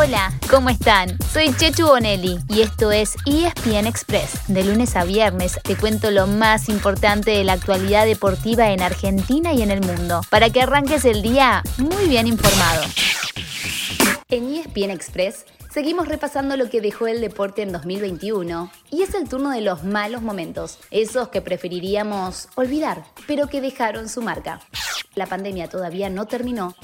Hola, ¿cómo están? Soy Chechu Bonelli y esto es ESPN Express. De lunes a viernes te cuento lo más importante de la actualidad deportiva en Argentina y en el mundo, para que arranques el día muy bien informado. En ESPN Express seguimos repasando lo que dejó el deporte en 2021 y es el turno de los malos momentos, esos que preferiríamos olvidar, pero que dejaron su marca. La pandemia todavía no terminó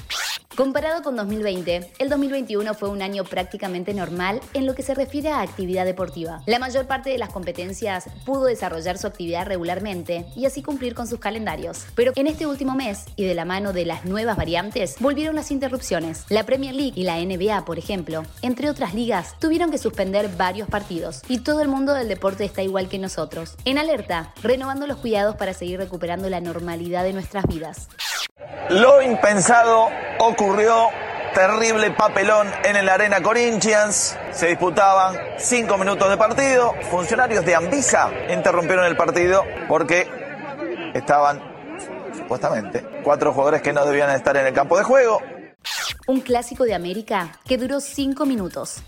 Comparado con 2020, el 2021 fue un año prácticamente normal en lo que se refiere a actividad deportiva. La mayor parte de las competencias pudo desarrollar su actividad regularmente y así cumplir con sus calendarios. Pero en este último mes, y de la mano de las nuevas variantes, volvieron las interrupciones. La Premier League y la NBA, por ejemplo, entre otras ligas, tuvieron que suspender varios partidos y todo el mundo del deporte está igual que nosotros. En alerta, renovando los cuidados para seguir recuperando la normalidad de nuestras vidas. Lo impensado ocurrió. Terrible papelón en el Arena Corinthians. Se disputaban cinco minutos de partido. Funcionarios de Anvisa interrumpieron el partido porque estaban, supuestamente, cuatro jugadores que no debían estar en el campo de juego. Un clásico de América que duró cinco minutos.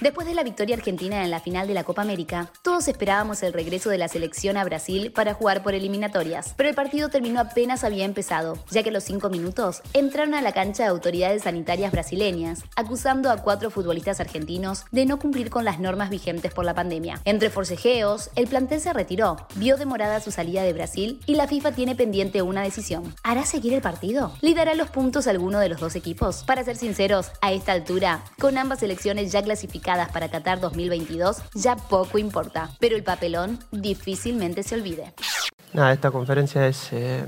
Después de la victoria argentina en la final de la Copa América, todos esperábamos el regreso de la selección a Brasil para jugar por eliminatorias, pero el partido terminó apenas había empezado, ya que a los cinco minutos entraron a la cancha de autoridades sanitarias brasileñas, acusando a cuatro futbolistas argentinos de no cumplir con las normas vigentes por la pandemia. Entre forcejeos, el plantel se retiró, vio demorada su salida de Brasil y la FIFA tiene pendiente una decisión. ¿Hará seguir el partido? ¿Le dará los puntos a alguno de los dos equipos? Para ser sinceros, a esta altura, con ambas selecciones ya clasificadas, para Qatar 2022 ya poco importa, pero el papelón difícilmente se olvide. Nada, esta conferencia es, eh,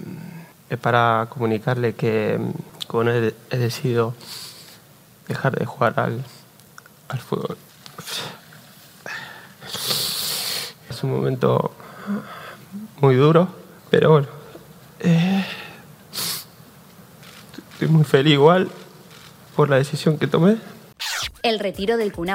para comunicarle que como he, decidido dejar de jugar al, al fútbol. Es un momento muy duro, pero bueno. Eh, estoy muy feliz igual por la decisión que tomé. El retiro del Kun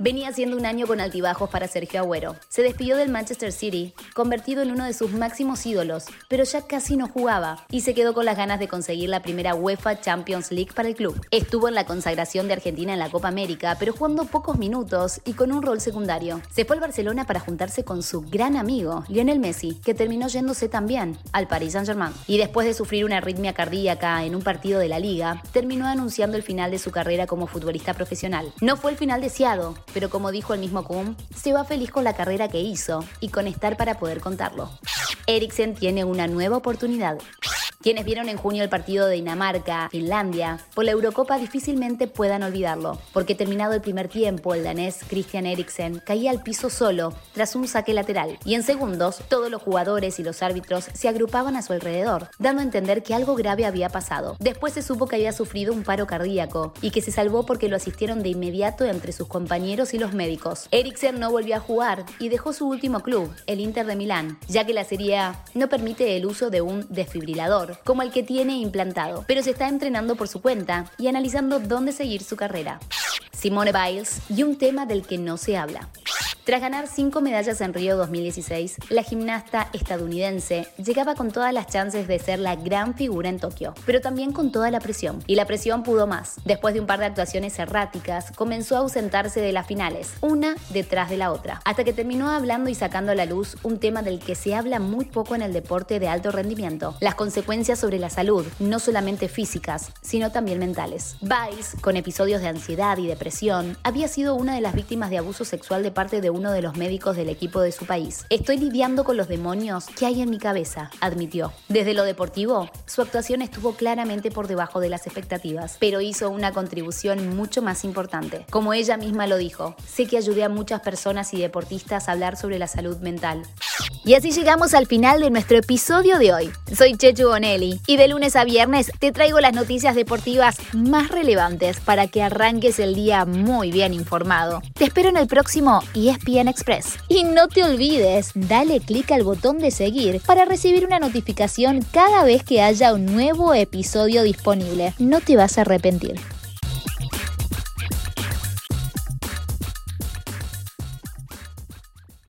Venía siendo un año con altibajos para Sergio Agüero. Se despidió del Manchester City, convertido en uno de sus máximos ídolos, pero ya casi no jugaba y se quedó con las ganas de conseguir la primera UEFA Champions League para el club. Estuvo en la consagración de Argentina en la Copa América, pero jugando pocos minutos y con un rol secundario. Se fue al Barcelona para juntarse con su gran amigo, Lionel Messi, que terminó yéndose también al Paris Saint-Germain. Y después de sufrir una arritmia cardíaca en un partido de la liga, terminó anunciando el final de su carrera como futbolista profesional. No fue el final deseado, pero como dijo el mismo Kuhn, se va feliz con la carrera que hizo y con estar para poder contarlo. Eriksen tiene una nueva oportunidad. Quienes vieron en junio el partido de Dinamarca, Finlandia, por la Eurocopa difícilmente puedan olvidarlo, porque terminado el primer tiempo, el danés Christian Eriksen caía al piso solo tras un saque lateral, y en segundos todos los jugadores y los árbitros se agrupaban a su alrededor, dando a entender que algo grave había pasado. Después se supo que había sufrido un paro cardíaco y que se salvó porque lo asistieron de inmediato entre sus compañeros y los médicos. Eriksen no volvió a jugar y dejó su último club, el Inter de Milán, ya que la Serie A no permite el uso de un desfibrilador como el que tiene implantado, pero se está entrenando por su cuenta y analizando dónde seguir su carrera. Simone Biles y un tema del que no se habla. Tras ganar cinco medallas en Río 2016, la gimnasta estadounidense llegaba con todas las chances de ser la gran figura en Tokio, pero también con toda la presión. Y la presión pudo más. Después de un par de actuaciones erráticas, comenzó a ausentarse de las finales, una detrás de la otra, hasta que terminó hablando y sacando a la luz un tema del que se habla muy poco en el deporte de alto rendimiento, las consecuencias sobre la salud, no solamente físicas, sino también mentales. Vice, con episodios de ansiedad y depresión, había sido una de las víctimas de abuso sexual de parte de uno de los médicos del equipo de su país. Estoy lidiando con los demonios que hay en mi cabeza, admitió. Desde lo deportivo, su actuación estuvo claramente por debajo de las expectativas, pero hizo una contribución mucho más importante. Como ella misma lo dijo, sé que ayudé a muchas personas y deportistas a hablar sobre la salud mental. Y así llegamos al final de nuestro episodio de hoy. Soy Chechu Bonelli y de lunes a viernes te traigo las noticias deportivas más relevantes para que arranques el día muy bien informado. Te espero en el próximo ESPN Express. Y no te olvides, dale clic al botón de seguir para recibir una notificación cada vez que haya un nuevo episodio disponible. No te vas a arrepentir.